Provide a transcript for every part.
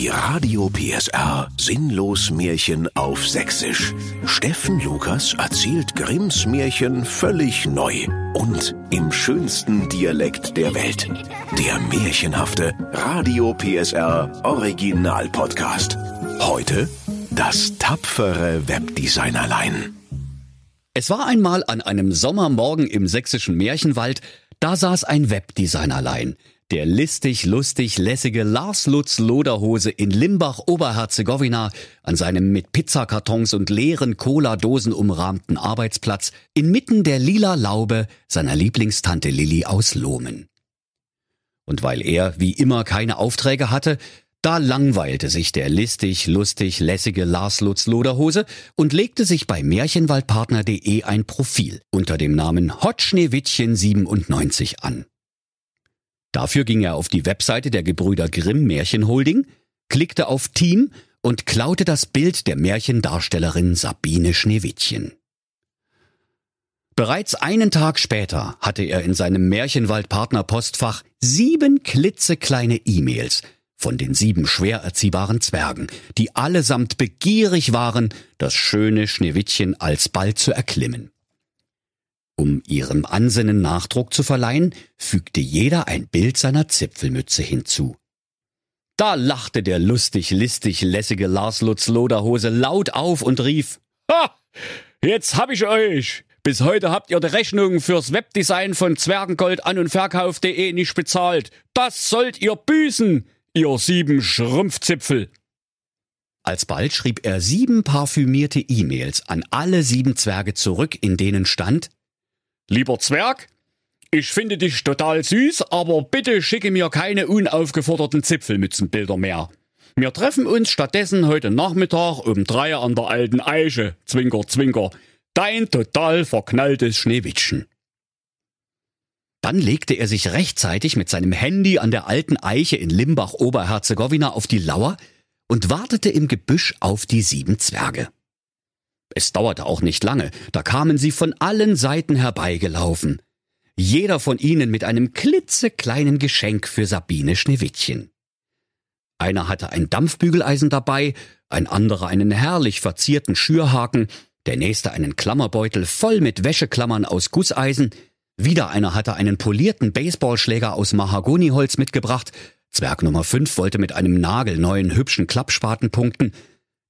Die Radio PSR Sinnlos Märchen auf Sächsisch. Steffen Lukas erzählt Grimms Märchen völlig neu und im schönsten Dialekt der Welt. Der märchenhafte Radio PSR Original Podcast. Heute das tapfere Webdesignerlein. Es war einmal an einem Sommermorgen im sächsischen Märchenwald, da saß ein Webdesignerlein. Der listig, lustig, lässige Lars Lutz Loderhose in Limbach, Oberherzegowina, an seinem mit Pizzakartons und leeren Cola-Dosen umrahmten Arbeitsplatz, inmitten der lila Laube seiner Lieblingstante Lilli aus Lohmen. Und weil er, wie immer, keine Aufträge hatte, da langweilte sich der listig, lustig, lässige Lars Lutz Loderhose und legte sich bei Märchenwaldpartner.de ein Profil unter dem Namen Hot Schneewittchen 97 an. Dafür ging er auf die Webseite der Gebrüder Grimm Märchenholding, klickte auf Team und klaute das Bild der Märchendarstellerin Sabine Schneewittchen. Bereits einen Tag später hatte er in seinem Märchenwald-Partner-Postfach sieben klitzekleine E-Mails von den sieben schwer erziehbaren Zwergen, die allesamt begierig waren, das schöne Schneewittchen alsbald zu erklimmen. Um ihrem Ansinnen Nachdruck zu verleihen, fügte jeder ein Bild seiner Zipfelmütze hinzu. Da lachte der lustig, listig, lässige Lars Lutz Loderhose laut auf und rief, Ha! Jetzt hab ich euch! Bis heute habt ihr die Rechnung fürs Webdesign von Zwergengold an und Verkauf.de nicht bezahlt. Das sollt ihr büßen, ihr sieben Schrumpfzipfel. Alsbald schrieb er sieben parfümierte E-Mails an alle sieben Zwerge zurück, in denen stand, Lieber Zwerg, ich finde dich total süß, aber bitte schicke mir keine unaufgeforderten Zipfelmützenbilder mehr. Wir treffen uns stattdessen heute Nachmittag um drei an der alten Eiche. Zwinker, zwinker. Dein total verknalltes Schneewittchen. Dann legte er sich rechtzeitig mit seinem Handy an der alten Eiche in Limbach Oberherzegowina auf die Lauer und wartete im Gebüsch auf die sieben Zwerge. Es dauerte auch nicht lange, da kamen sie von allen Seiten herbeigelaufen. Jeder von ihnen mit einem klitzekleinen Geschenk für Sabine Schneewittchen. Einer hatte ein Dampfbügeleisen dabei, ein anderer einen herrlich verzierten Schürhaken, der nächste einen Klammerbeutel voll mit Wäscheklammern aus Gusseisen, wieder einer hatte einen polierten Baseballschläger aus Mahagoniholz mitgebracht, Zwerg Nummer 5 wollte mit einem nagelneuen hübschen Klappspaten punkten,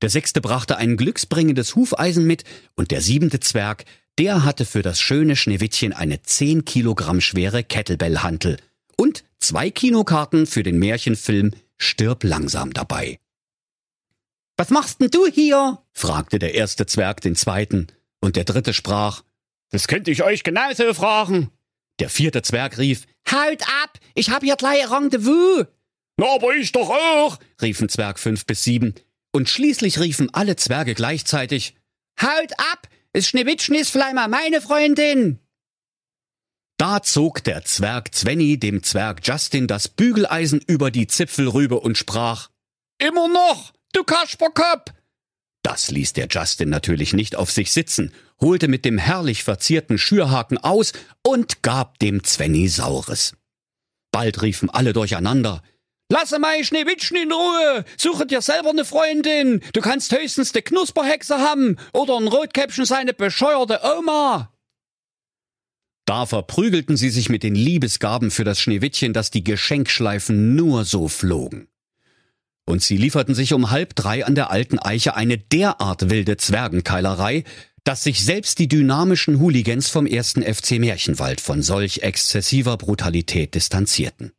der sechste brachte ein glücksbringendes Hufeisen mit und der siebente Zwerg, der hatte für das schöne Schneewittchen eine zehn Kilogramm schwere Kettlebellhantel und zwei Kinokarten für den Märchenfilm Stirb langsam dabei. Was machst denn du hier? fragte der erste Zwerg den zweiten, und der dritte sprach, das könnte ich euch genauso fragen. Der vierte Zwerg rief, Haut ab, ich hab hier gleich Rendezvous. Na, aber ich doch auch, riefen Zwerg fünf bis sieben und schließlich riefen alle Zwerge gleichzeitig Haut ab! Es Schneewittchen ist Fleimer, meine Freundin! Da zog der Zwerg Zwenny dem Zwerg Justin das Bügeleisen über die Zipfelrübe und sprach Immer noch, du Kasperkopf! Das ließ der Justin natürlich nicht auf sich sitzen, holte mit dem herrlich verzierten Schürhaken aus und gab dem Zwenny Saures. Bald riefen alle durcheinander Lasse mein Schneewittchen in Ruhe! Suche dir selber eine Freundin! Du kannst höchstens de Knusperhexe haben oder ein Rotkäppchen seine bescheuerte Oma! Da verprügelten sie sich mit den Liebesgaben für das Schneewittchen, dass die Geschenkschleifen nur so flogen. Und sie lieferten sich um halb drei an der alten Eiche eine derart wilde Zwergenkeilerei, dass sich selbst die dynamischen Hooligans vom ersten FC Märchenwald von solch exzessiver Brutalität distanzierten.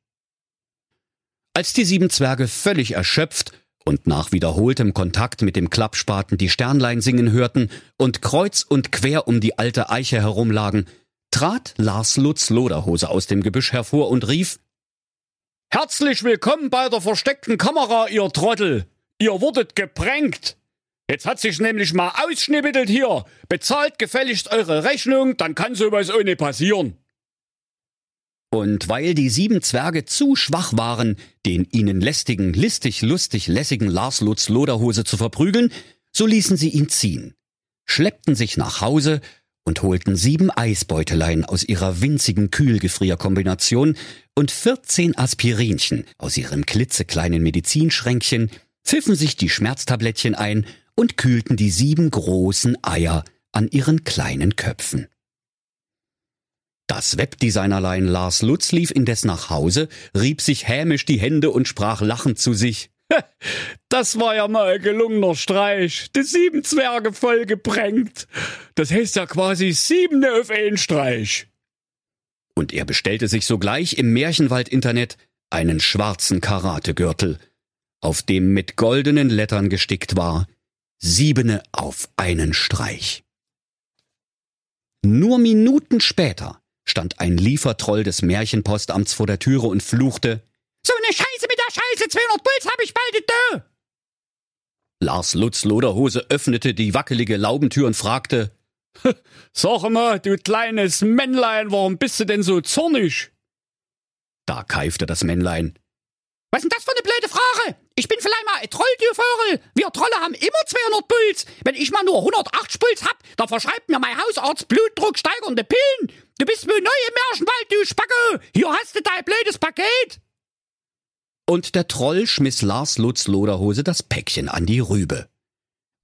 Als die sieben Zwerge völlig erschöpft und nach wiederholtem Kontakt mit dem Klappspaten die Sternlein singen hörten und kreuz und quer um die alte Eiche herumlagen, trat Lars Lutz Loderhose aus dem Gebüsch hervor und rief Herzlich willkommen bei der versteckten Kamera, ihr Trottel! Ihr wurdet geprängt! Jetzt hat sich nämlich mal ausschnibbelt hier. Bezahlt gefälligst eure Rechnung, dann kann sowas ohne passieren. Und weil die sieben Zwerge zu schwach waren, den ihnen lästigen, listig, lustig, lässigen Lars Lutz Loderhose zu verprügeln, so ließen sie ihn ziehen, schleppten sich nach Hause und holten sieben Eisbeutelein aus ihrer winzigen Kühlgefrierkombination und 14 Aspirinchen aus ihrem klitzekleinen Medizinschränkchen, pfiffen sich die Schmerztablettchen ein und kühlten die sieben großen Eier an ihren kleinen Köpfen. Das Webdesignerlein Lars Lutz lief indes nach Hause, rieb sich hämisch die Hände und sprach lachend zu sich. Das war ja mal ein gelungener Streich. Die sieben Zwerge voll geprängt. Das heißt ja quasi siebene auf einen Streich. Und er bestellte sich sogleich im Märchenwald-Internet einen schwarzen Karategürtel, auf dem mit goldenen Lettern gestickt war Siebene auf einen Streich. Nur Minuten später stand ein Liefertroll des Märchenpostamts vor der Türe und fluchte So ne Scheiße mit der Scheiße, 200 Puls hab ich bald da! Lars Lutz Loderhose öffnete die wackelige Laubentür und fragte Sag mal, du kleines Männlein, warum bist du denn so zornig? Da keifte das Männlein. Was ist denn das für eine blöde Frage? Ich bin vielleicht mal ein Troll, du Vogel. Wir Trolle haben immer 200 Puls. Wenn ich mal nur 108 Puls hab, dann verschreibt mir mein Hausarzt Blutdruck steigernde Pillen. Du bist wohl neu im Märchenwald, du Spacke. Hier hast du dein blödes Paket. Und der Troll schmiss Lars Lutz Loderhose das Päckchen an die Rübe.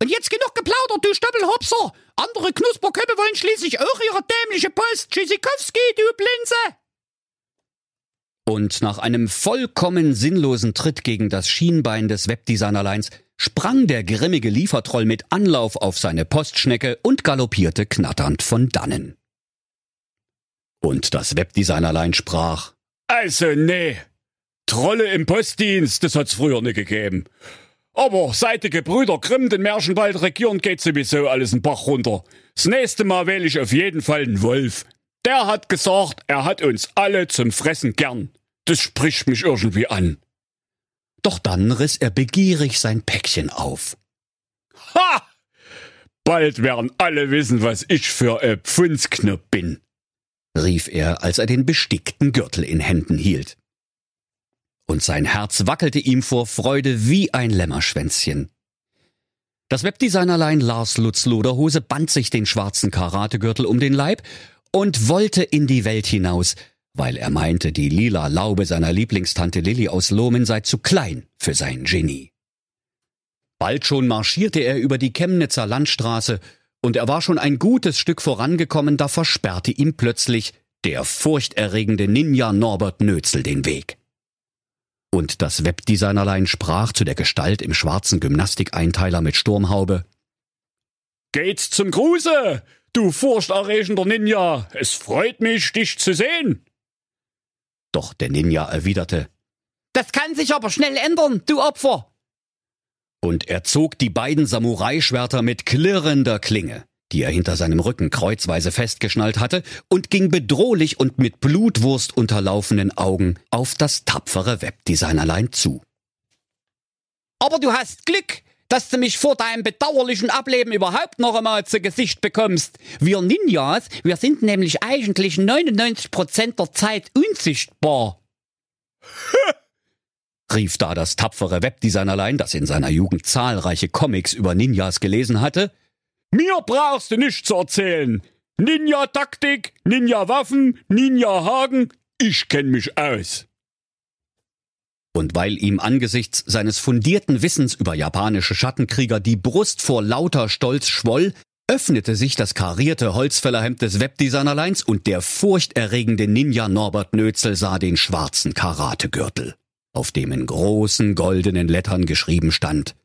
Und jetzt genug geplaudert, du Stoppelhopser. Andere Knusperköppe wollen schließlich auch ihre dämliche Post. Tschüssikowski, du Blinze. Und nach einem vollkommen sinnlosen Tritt gegen das Schienbein des Webdesignerleins sprang der grimmige Liefertroll mit Anlauf auf seine Postschnecke und galoppierte knatternd von dannen. Und das Webdesignerlein sprach Also nee, Trolle im Postdienst, das hat's früher nicht gegeben. Aber seit die Gebrüder Grimm den Märchenwald regieren, geht sowieso alles in Bach runter. Das nächste Mal wähle ich auf jeden Fall einen Wolf. Der hat gesagt, er hat uns alle zum Fressen gern. Das spricht mich irgendwie an. Doch dann riss er begierig sein Päckchen auf. Ha! Bald werden alle wissen, was ich für ein Pfundsknopf bin, rief er, als er den bestickten Gürtel in Händen hielt. Und sein Herz wackelte ihm vor Freude wie ein Lämmerschwänzchen. Das Webdesignerlein Lars Lutz Loderhose band sich den schwarzen Karategürtel um den Leib und wollte in die Welt hinaus, weil er meinte, die lila Laube seiner Lieblingstante Lilly aus Lohmen sei zu klein für sein Genie. Bald schon marschierte er über die Chemnitzer Landstraße, und er war schon ein gutes Stück vorangekommen, da versperrte ihm plötzlich der furchterregende Ninja Norbert Nötzel den Weg. Und das Webdesignerlein sprach zu der Gestalt im schwarzen Gymnastikeinteiler mit Sturmhaube. Geht's zum Gruße, du furchterregender Ninja. Es freut mich, dich zu sehen. Doch der Ninja erwiderte, Das kann sich aber schnell ändern, du Opfer. Und er zog die beiden Samurai-Schwerter mit klirrender Klinge, die er hinter seinem Rücken kreuzweise festgeschnallt hatte, und ging bedrohlich und mit Blutwurst unterlaufenen Augen auf das tapfere Webdesignerlein zu. Aber du hast Glück, dass du mich vor deinem bedauerlichen Ableben überhaupt noch einmal zu Gesicht bekommst. Wir Ninjas, wir sind nämlich eigentlich 99% der Zeit unsichtbar. rief da das tapfere Webdesignerlein, das in seiner Jugend zahlreiche Comics über Ninjas gelesen hatte. Mir brauchst du nicht zu erzählen. Ninja-Taktik, Ninja-Waffen, Ninja-Hagen, ich kenn mich aus. Und weil ihm angesichts seines fundierten Wissens über japanische Schattenkrieger die Brust vor lauter Stolz schwoll, öffnete sich das karierte Holzfällerhemd des Webdesignerleins und der furchterregende Ninja Norbert Nötzel sah den schwarzen Karategürtel, auf dem in großen goldenen Lettern geschrieben stand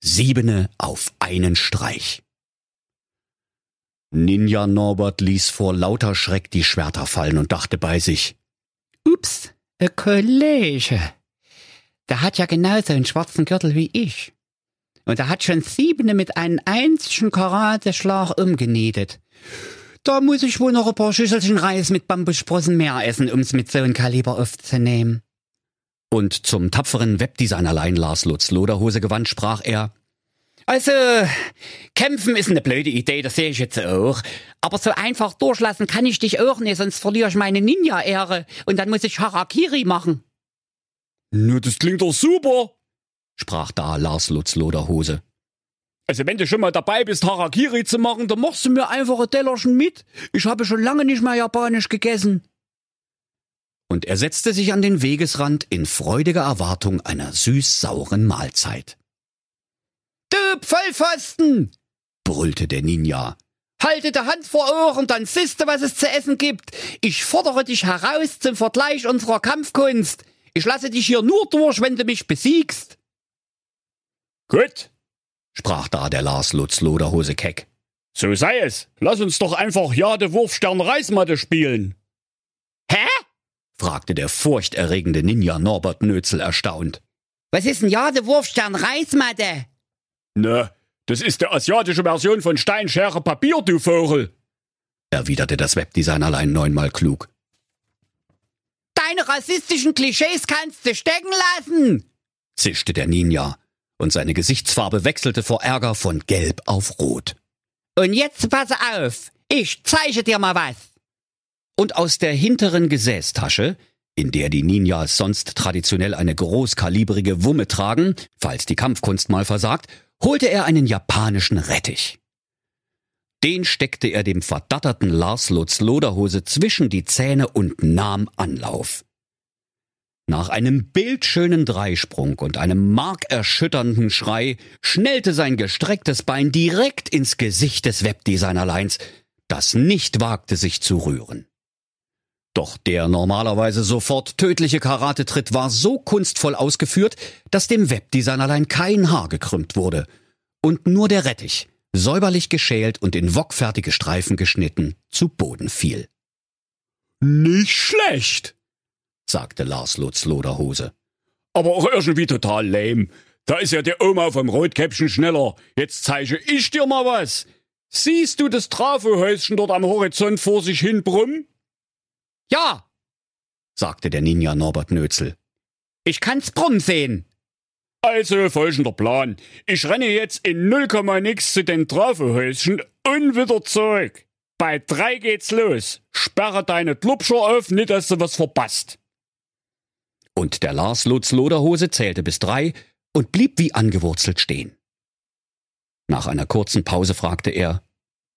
Siebene auf einen Streich. Ninja Norbert ließ vor lauter Schreck die Schwerter fallen und dachte bei sich Ups, ein Kollege. Der hat ja genauso einen schwarzen Gürtel wie ich. Und er hat schon siebene mit einem einzigen Karateschlag umgenietet. Da muss ich wohl noch ein paar Schüsselchen Reis mit Bambussprossen mehr essen, um's mit so einem Kaliber aufzunehmen. Und zum tapferen Webdesignerlein Lars Lutz Loderhose gewandt sprach er Also, kämpfen ist eine blöde Idee, das sehe ich jetzt auch. Aber so einfach durchlassen kann ich dich auch nicht, sonst verliere ich meine Ninja-Ehre und dann muss ich Harakiri machen. Nur das klingt doch super, sprach da Lars Lutz Loderhose. Also wenn du schon mal dabei bist, Harakiri zu machen, dann machst du mir einfach ein Tellerchen mit. Ich habe schon lange nicht mehr Japanisch gegessen. Und er setzte sich an den Wegesrand in freudiger Erwartung einer süß-sauren Mahlzeit. Du Vollpfosten! brüllte der Ninja. Halte die Hand vor Ohren, dann siehst du, was es zu essen gibt. Ich fordere dich heraus zum Vergleich unserer Kampfkunst. Ich lasse dich hier nur durch, wenn du mich besiegst. Gut, sprach da der Lars Lutz Loderhose keck. So sei es. Lass uns doch einfach Jade Wurfstern Reismatte spielen. Hä? fragte der furchterregende Ninja Norbert Nötzel erstaunt. Was ist denn Jade Wurfstern Reismatte? Na, das ist die asiatische Version von Steinschere Papier, du Vogel, erwiderte das Webdesignerlein neunmal klug. Deine rassistischen Klischees kannst du stecken lassen, zischte der Ninja und seine Gesichtsfarbe wechselte vor Ärger von gelb auf rot. Und jetzt pass auf, ich zeige dir mal was. Und aus der hinteren Gesäßtasche, in der die Ninjas sonst traditionell eine großkalibrige Wumme tragen, falls die Kampfkunst mal versagt, holte er einen japanischen Rettich. Den steckte er dem verdatterten Lars Lutz Loderhose zwischen die Zähne und nahm Anlauf. Nach einem bildschönen Dreisprung und einem markerschütternden Schrei schnellte sein gestrecktes Bein direkt ins Gesicht des Webdesignerleins, das nicht wagte, sich zu rühren. Doch der normalerweise sofort tödliche Karatetritt war so kunstvoll ausgeführt, dass dem Webdesignerlein kein Haar gekrümmt wurde und nur der Rettich, säuberlich geschält und in wokfertige Streifen geschnitten, zu Boden fiel. Nicht schlecht, sagte Lars Lutz Loderhose. Aber auch irgendwie total lame. Da ist ja der Oma vom Rotkäppchen schneller. Jetzt zeige ich dir mal was. Siehst du das Trafohäuschen dort am Horizont vor sich hin brummen? Ja, sagte der Ninja Norbert Nötzel. Ich kann's brummen sehen. Also folgender Plan. Ich renne jetzt in 0, nix zu den Trafohäuschen und wieder zurück. Bei drei geht's los. Sperre deine Klubscher auf, nicht dass du was verpasst. Und der Lars Lutz Loderhose zählte bis drei und blieb wie angewurzelt stehen. Nach einer kurzen Pause fragte er,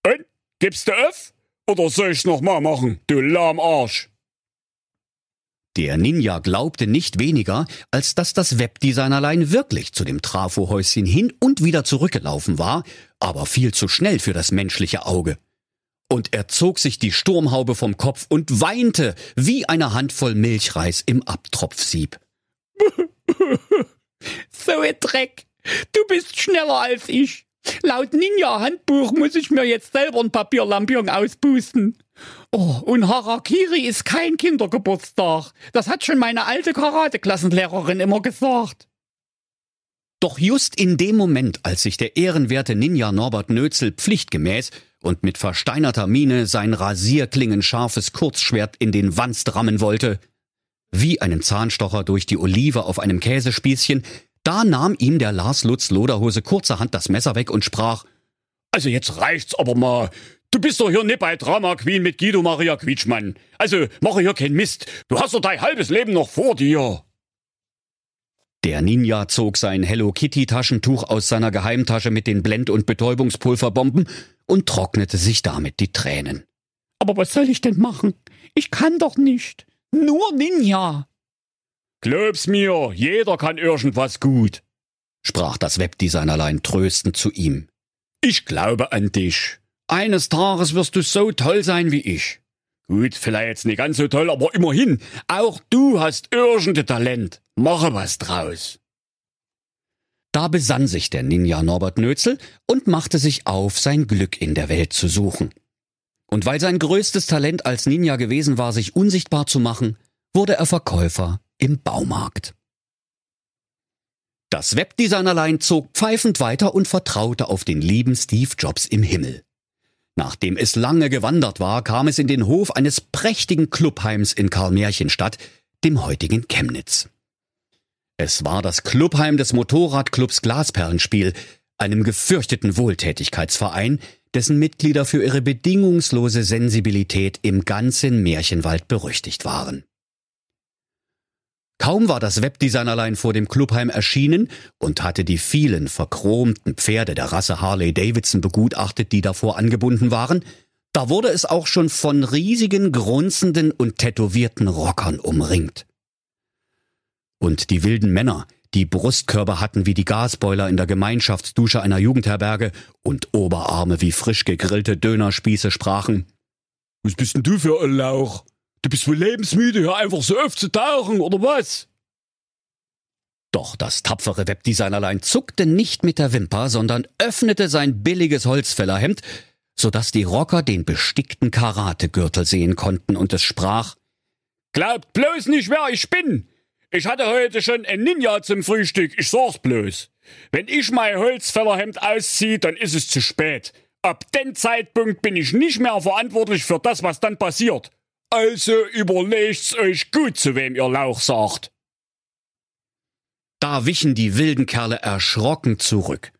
Und? Gibst du auf? Oder soll ich's noch mal machen, du Lahmarsch? Der Ninja glaubte nicht weniger, als dass das Webdesignerlein wirklich zu dem Trafohäuschen hin und wieder zurückgelaufen war, aber viel zu schnell für das menschliche Auge und er zog sich die Sturmhaube vom Kopf und weinte wie eine Handvoll Milchreis im Abtropfsieb. so ein Dreck. Du bist schneller als ich. Laut Ninja-Handbuch muss ich mir jetzt selber ein Papierlampion auspusten. Oh, und Harakiri ist kein Kindergeburtstag. Das hat schon meine alte Karateklassenlehrerin immer gesagt. Doch just in dem Moment, als sich der ehrenwerte Ninja Norbert Nötzel pflichtgemäß und mit versteinerter Miene sein rasierklingenscharfes Kurzschwert in den Wanst rammen wollte, wie einen Zahnstocher durch die Olive auf einem Käsespießchen, da nahm ihm der Lars Lutz Loderhose kurzerhand das Messer weg und sprach, Also jetzt reicht's aber mal. Du bist doch hier nicht bei Drama Queen mit Guido Maria Quietschmann. Also mache hier keinen Mist. Du hast doch dein halbes Leben noch vor dir. Der Ninja zog sein Hello Kitty Taschentuch aus seiner Geheimtasche mit den Blend- und Betäubungspulverbomben und trocknete sich damit die Tränen. Aber was soll ich denn machen? Ich kann doch nicht. Nur Ninja. Glaub's mir, jeder kann irgendwas gut, sprach das Webdesignerlein tröstend zu ihm. Ich glaube an dich. Eines Tages wirst du so toll sein wie ich. Gut, vielleicht nicht ganz so toll, aber immerhin, auch du hast irgendein Talent. Mache was draus. Da besann sich der Ninja Norbert Nötzel und machte sich auf, sein Glück in der Welt zu suchen. Und weil sein größtes Talent als Ninja gewesen war, sich unsichtbar zu machen, wurde er Verkäufer im Baumarkt. Das Webdesignerlein zog pfeifend weiter und vertraute auf den lieben Steve Jobs im Himmel. Nachdem es lange gewandert war, kam es in den Hof eines prächtigen Clubheims in Karl-Märchenstadt, dem heutigen Chemnitz. Es war das Clubheim des Motorradclubs Glasperlenspiel, einem gefürchteten Wohltätigkeitsverein, dessen Mitglieder für ihre bedingungslose Sensibilität im ganzen Märchenwald berüchtigt waren. Kaum war das Webdesignerlein vor dem Clubheim erschienen und hatte die vielen verchromten Pferde der Rasse Harley Davidson begutachtet, die davor angebunden waren, da wurde es auch schon von riesigen, grunzenden und tätowierten Rockern umringt. Und die wilden Männer, die Brustkörper hatten wie die Gasboiler in der Gemeinschaftsdusche einer Jugendherberge und Oberarme wie frisch gegrillte Dönerspieße sprachen. Was bist denn du für ein Lauch? Du bist wohl lebensmüde, hör einfach so oft zu tauchen, oder was? Doch das tapfere Webdesignerlein zuckte nicht mit der Wimper, sondern öffnete sein billiges Holzfällerhemd, so dass die Rocker den bestickten Karategürtel sehen konnten und es sprach Glaubt bloß nicht, wer ich bin. Ich hatte heute schon ein Ninja zum Frühstück, ich sag's bloß. Wenn ich mein Holzfällerhemd ausziehe, dann ist es zu spät. Ab dem Zeitpunkt bin ich nicht mehr verantwortlich für das, was dann passiert. Also überlegt's euch gut, zu wem ihr Lauch sagt. Da wichen die wilden Kerle erschrocken zurück.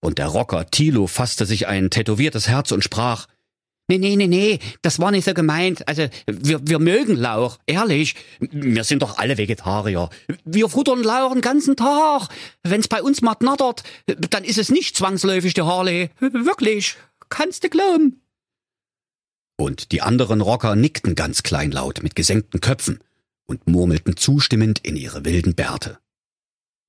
Und der Rocker Thilo fasste sich ein tätowiertes Herz und sprach, Nee, nee, nee, nee, das war nicht so gemeint. Also, wir, wir mögen Lauch, ehrlich. Wir sind doch alle Vegetarier. Wir futtern Lauch den ganzen Tag. Wenn's bei uns mal knattert, dann ist es nicht zwangsläufig der Harley. Wirklich, kannst du glauben. Und die anderen Rocker nickten ganz kleinlaut mit gesenkten Köpfen und murmelten zustimmend in ihre wilden Bärte.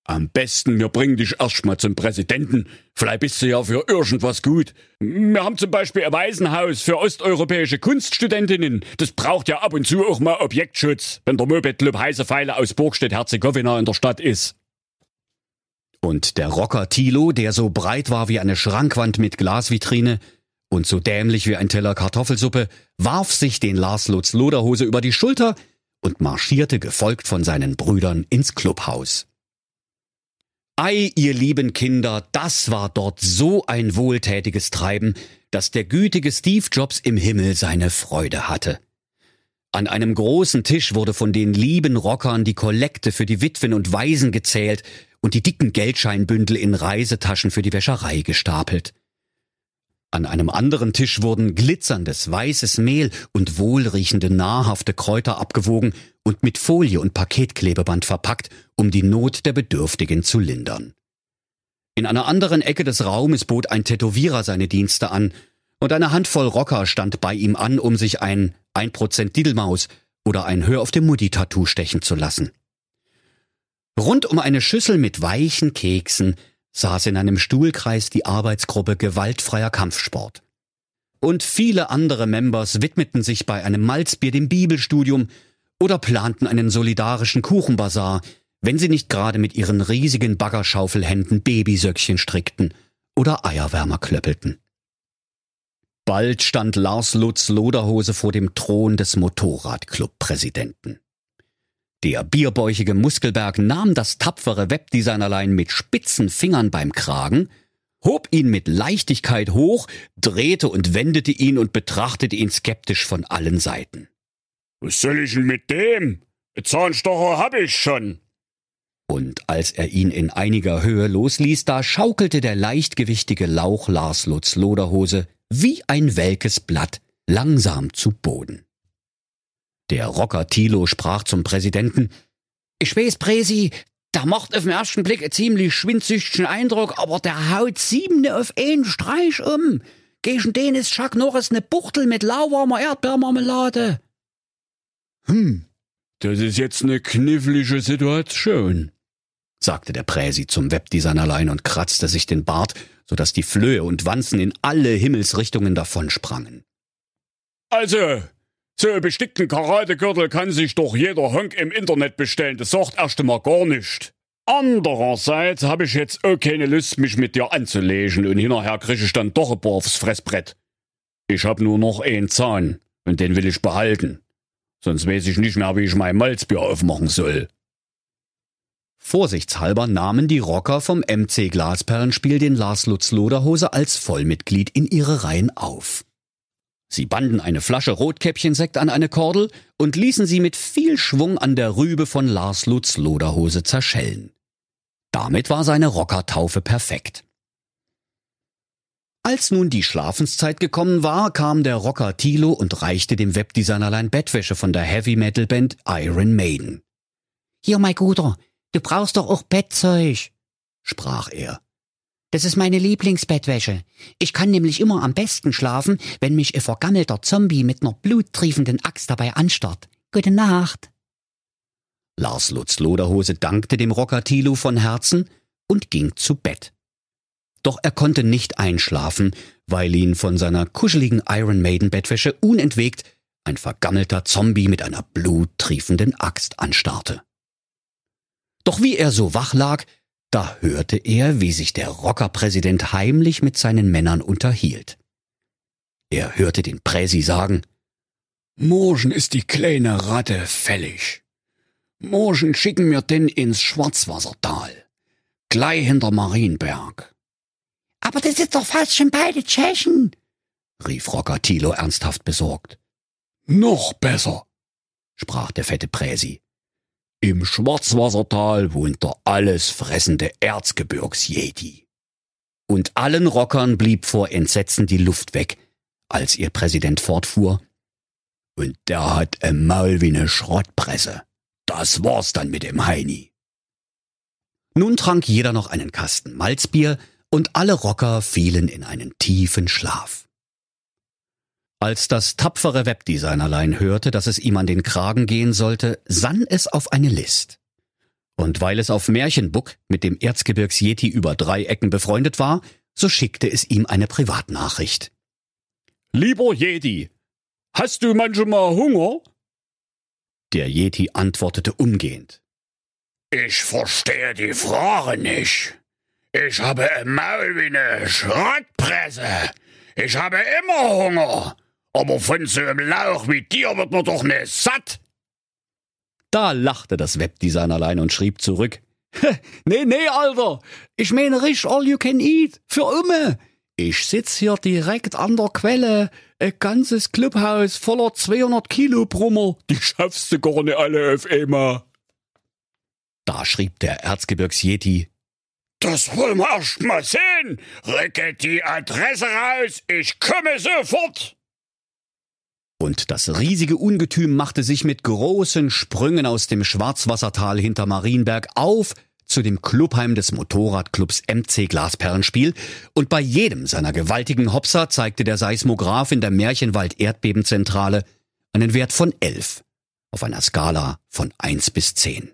Am besten, wir bringen dich erst mal zum Präsidenten. Vielleicht bist du ja für irgendwas gut. Wir haben zum Beispiel ein Waisenhaus für osteuropäische Kunststudentinnen. Das braucht ja ab und zu auch mal Objektschutz, wenn der Moped Club heiße Pfeile aus Burgstedt-Herzegowina in der Stadt ist. Und der Rocker Thilo, der so breit war wie eine Schrankwand mit Glasvitrine, und so dämlich wie ein Teller Kartoffelsuppe warf sich den Lars Lutz Loderhose über die Schulter und marschierte gefolgt von seinen Brüdern ins Clubhaus. Ei, ihr lieben Kinder, das war dort so ein wohltätiges Treiben, dass der gütige Steve Jobs im Himmel seine Freude hatte. An einem großen Tisch wurde von den lieben Rockern die Kollekte für die Witwen und Waisen gezählt und die dicken Geldscheinbündel in Reisetaschen für die Wäscherei gestapelt. An einem anderen Tisch wurden glitzerndes weißes Mehl und wohlriechende nahrhafte Kräuter abgewogen und mit Folie und Paketklebeband verpackt, um die Not der Bedürftigen zu lindern. In einer anderen Ecke des Raumes bot ein Tätowierer seine Dienste an, und eine Handvoll Rocker stand bei ihm an, um sich ein 1% Didelmaus oder ein Hör auf dem Mutti-Tattoo stechen zu lassen. Rund um eine Schüssel mit weichen Keksen saß in einem Stuhlkreis die Arbeitsgruppe Gewaltfreier Kampfsport. Und viele andere Members widmeten sich bei einem Malzbier dem Bibelstudium oder planten einen solidarischen Kuchenbazar, wenn sie nicht gerade mit ihren riesigen Baggerschaufelhänden Babysöckchen strickten oder Eierwärmer klöppelten. Bald stand Lars Lutz Loderhose vor dem Thron des Motorradclub-Präsidenten. Der bierbäuchige Muskelberg nahm das tapfere Webdesignerlein mit spitzen Fingern beim Kragen, hob ihn mit Leichtigkeit hoch, drehte und wendete ihn und betrachtete ihn skeptisch von allen Seiten. Was soll ich denn mit dem? Zahnstocher hab ich schon. Und als er ihn in einiger Höhe losließ, da schaukelte der leichtgewichtige Lauch Lars Lutz Loderhose wie ein welkes Blatt langsam zu Boden. Der Rocker Thilo sprach zum Präsidenten. Ich weiß, Präsi, der macht auf den ersten Blick einen ziemlich schwindsüchtigen Eindruck, aber der haut siebene auf einen Streich um. Gegen den ist Chuck Norris ne Buchtel mit lauwarmer Erdbeermarmelade. Hm, das ist jetzt ne knifflige Situation, sagte der Präsi zum Webdesignerlein und kratzte sich den Bart, so dass die Flöhe und Wanzen in alle Himmelsrichtungen davonsprangen. Also, so einen bestickten Karategürtel kann sich doch jeder Honk im Internet bestellen. Das sagt erst einmal gar nicht. Andererseits habe ich jetzt auch keine Lust, mich mit dir anzulegen und hinterher kriege ich dann doch ein paar aufs Fressbrett. Ich hab nur noch einen Zahn und den will ich behalten. Sonst weiß ich nicht mehr, wie ich mein Malzbier aufmachen soll. Vorsichtshalber nahmen die Rocker vom MC Glasperlenspiel den Lars Lutz Loderhose als Vollmitglied in ihre Reihen auf. Sie banden eine Flasche Rotkäppchensekt an eine Kordel und ließen sie mit viel Schwung an der Rübe von Lars Lutz Loderhose zerschellen. Damit war seine Rockertaufe perfekt. Als nun die Schlafenszeit gekommen war, kam der Rocker Thilo und reichte dem Webdesignerlein Bettwäsche von der Heavy Metal Band Iron Maiden. Hier, mein Guter, du brauchst doch auch Bettzeug, sprach er. Das ist meine Lieblingsbettwäsche. Ich kann nämlich immer am besten schlafen, wenn mich ein vergammelter Zombie mit ner bluttriefenden Axt dabei anstarrt. Gute Nacht. Lars Lutz Loderhose dankte dem Rocker Thilo von Herzen und ging zu Bett. Doch er konnte nicht einschlafen, weil ihn von seiner kuscheligen Iron Maiden Bettwäsche unentwegt ein vergammelter Zombie mit einer bluttriefenden Axt anstarrte. Doch wie er so wach lag, da hörte er, wie sich der Rockerpräsident heimlich mit seinen Männern unterhielt. Er hörte den Präsi sagen, Morgen ist die kleine Ratte fällig. Morgen schicken wir den ins Schwarzwassertal. Gleich hinter Marienberg. Aber das ist doch fast schon beide Tschechen, rief Rocker Thilo ernsthaft besorgt. Noch besser, sprach der fette Präsi. Im Schwarzwassertal wohnt der alles fressende Erzgebirgsjeti. Und allen Rockern blieb vor Entsetzen die Luft weg, als ihr Präsident fortfuhr. Und der hat ein Maul wie ne Schrottpresse. Das war's dann mit dem Heini. Nun trank jeder noch einen Kasten Malzbier und alle Rocker fielen in einen tiefen Schlaf. Als das tapfere Webdesignerlein hörte, dass es ihm an den Kragen gehen sollte, sann es auf eine List. Und weil es auf Märchenbuck mit dem Erzgebirgs-Yeti über drei Ecken befreundet war, so schickte es ihm eine Privatnachricht. Lieber Yeti, hast du manchmal Hunger? Der Yeti antwortete umgehend. Ich verstehe die Frage nicht. Ich habe im Maul wie ne Schrottpresse. Ich habe immer Hunger. Aber von so einem Lauch wie dir wird man doch nicht satt. Da lachte das Webdesignerlein und schrieb zurück. nee, nee, Alter. Ich meine richtig all you can eat. Für immer. Ich sitz hier direkt an der Quelle. Ein ganzes Clubhaus voller 200 Kilo Brummer. Die schaffst du gar nicht alle auf einmal. Da schrieb der Erzgebirgs-Yeti. Das wollen wir erst mal sehen. Rücke die Adresse raus. Ich komme sofort. Und das riesige Ungetüm machte sich mit großen Sprüngen aus dem Schwarzwassertal hinter Marienberg auf zu dem Clubheim des Motorradclubs MC Glasperlenspiel und bei jedem seiner gewaltigen Hopser zeigte der Seismograph in der Märchenwald Erdbebenzentrale einen Wert von 11 auf einer Skala von 1 bis 10.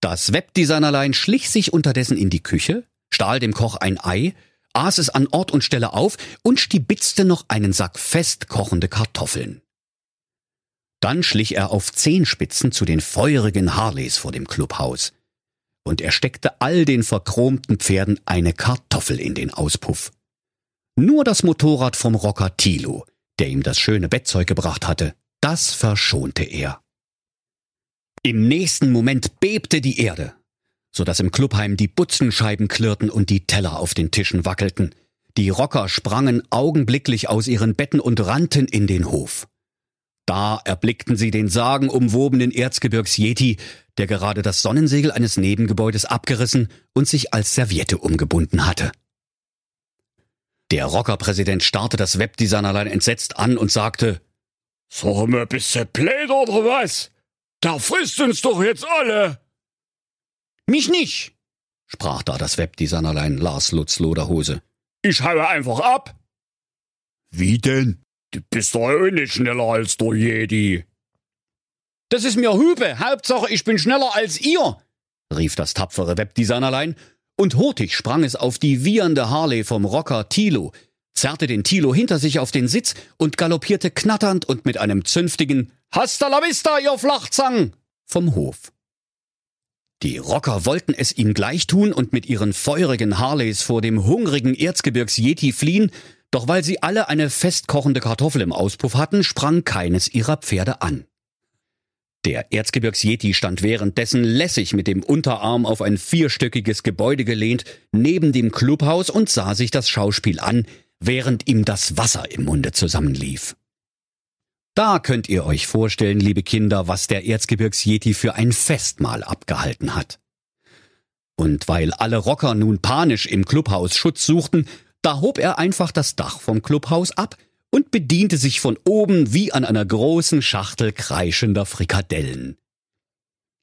Das Webdesignerlein schlich sich unterdessen in die Küche, stahl dem Koch ein Ei aß es an Ort und Stelle auf und stibitzte noch einen Sack fest kochende Kartoffeln. Dann schlich er auf Zehenspitzen zu den feurigen Harleys vor dem Clubhaus. Und er steckte all den verchromten Pferden eine Kartoffel in den Auspuff. Nur das Motorrad vom Rocker Thilo, der ihm das schöne Bettzeug gebracht hatte, das verschonte er. Im nächsten Moment bebte die Erde so dass im Clubheim die Butzenscheiben klirrten und die Teller auf den Tischen wackelten. Die Rocker sprangen augenblicklich aus ihren Betten und rannten in den Hof. Da erblickten sie den sagenumwobenen Erzgebirgs-Yeti, der gerade das Sonnensegel eines Nebengebäudes abgerissen und sich als Serviette umgebunden hatte. Der Rockerpräsident starrte das Webdesignerlein entsetzt an und sagte, Sag mal, bist du blöd oder was? Da frisst uns doch jetzt alle! Mich nicht, sprach da das Webdesignerlein Lars Lutz Loderhose. Ich haue einfach ab. Wie denn? Du bist doch auch nicht schneller als der Jedi. Das ist mir Hübe. Hauptsache, ich bin schneller als ihr, rief das tapfere Webdesignerlein, und hurtig sprang es auf die wiehernde Harley vom Rocker Tilo, zerrte den Tilo hinter sich auf den Sitz und galoppierte knatternd und mit einem zünftigen Hasta la vista, ihr Flachzang! vom Hof. Die Rocker wollten es ihm gleich tun und mit ihren feurigen Harleys vor dem hungrigen Erzgebirgs-Yeti fliehen, doch weil sie alle eine festkochende Kartoffel im Auspuff hatten, sprang keines ihrer Pferde an. Der Erzgebirgs-Yeti stand währenddessen lässig mit dem Unterarm auf ein vierstöckiges Gebäude gelehnt, neben dem Clubhaus und sah sich das Schauspiel an, während ihm das Wasser im Munde zusammenlief. Da könnt ihr euch vorstellen, liebe Kinder, was der Erzgebirgs-Yeti für ein Festmahl abgehalten hat. Und weil alle Rocker nun panisch im Clubhaus Schutz suchten, da hob er einfach das Dach vom Clubhaus ab und bediente sich von oben wie an einer großen Schachtel kreischender Frikadellen.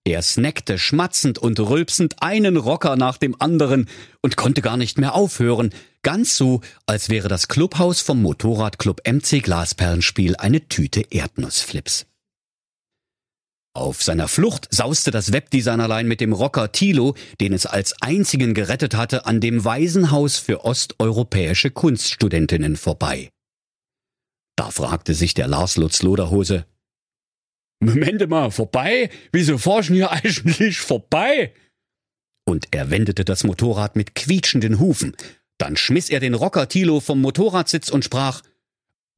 Der snackte schmatzend und rülpsend einen Rocker nach dem anderen und konnte gar nicht mehr aufhören, ganz so, als wäre das Clubhaus vom Motorradclub MC Glasperlenspiel eine Tüte Erdnussflips. Auf seiner Flucht sauste das Webdesignerlein mit dem Rocker Thilo, den es als einzigen gerettet hatte, an dem Waisenhaus für osteuropäische Kunststudentinnen vorbei. Da fragte sich der Lars Lutz Loderhose, Moment mal, vorbei? Wieso forschen hier eigentlich vorbei? Und er wendete das Motorrad mit quietschenden Hufen. Dann schmiss er den Rocker Thilo vom Motorradsitz und sprach,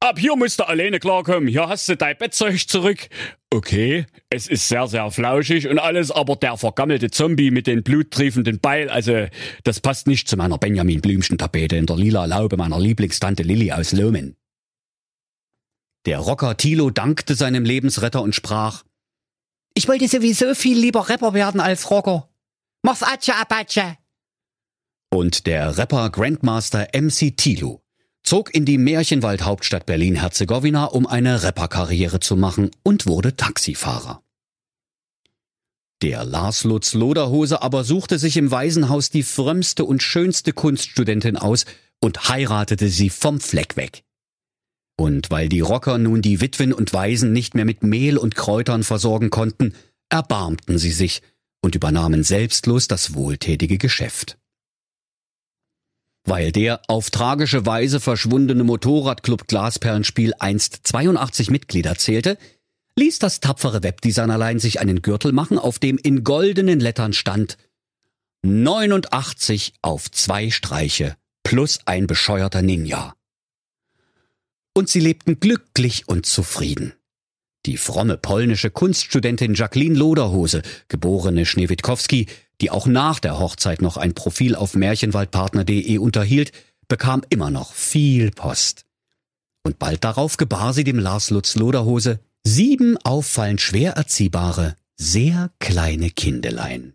Ab hier musst du alleine klarkommen. Hier hast du dein Bettzeug zurück. Okay, es ist sehr, sehr flauschig und alles, aber der vergammelte Zombie mit den bluttriefenden Beil, also, das passt nicht zu meiner Benjamin Blümchen Tapete in der lila Laube meiner Lieblingstante Lilly aus Lohmen. Der Rocker Thilo dankte seinem Lebensretter und sprach, Ich wollte sowieso viel lieber Rapper werden als Rocker. Mach's Atsche Apache. Und der Rapper Grandmaster MC Thilo zog in die Märchenwald-Hauptstadt Berlin-Herzegowina, um eine Rapperkarriere zu machen und wurde Taxifahrer. Der Lars Lutz Loderhose aber suchte sich im Waisenhaus die frömmste und schönste Kunststudentin aus und heiratete sie vom Fleck weg. Und weil die Rocker nun die Witwen und Waisen nicht mehr mit Mehl und Kräutern versorgen konnten, erbarmten sie sich und übernahmen selbstlos das wohltätige Geschäft. Weil der auf tragische Weise verschwundene Motorradclub Glasperlenspiel einst 82 Mitglieder zählte, ließ das tapfere Webdesignerlein sich einen Gürtel machen, auf dem in goldenen Lettern stand 89 auf zwei Streiche plus ein bescheuerter Ninja. Und sie lebten glücklich und zufrieden. Die fromme polnische Kunststudentin Jacqueline Loderhose, geborene Schneewitkowski, die auch nach der Hochzeit noch ein Profil auf märchenwaldpartner.de unterhielt, bekam immer noch viel Post. Und bald darauf gebar sie dem Lars Lutz Loderhose sieben auffallend schwer erziehbare, sehr kleine Kindelein.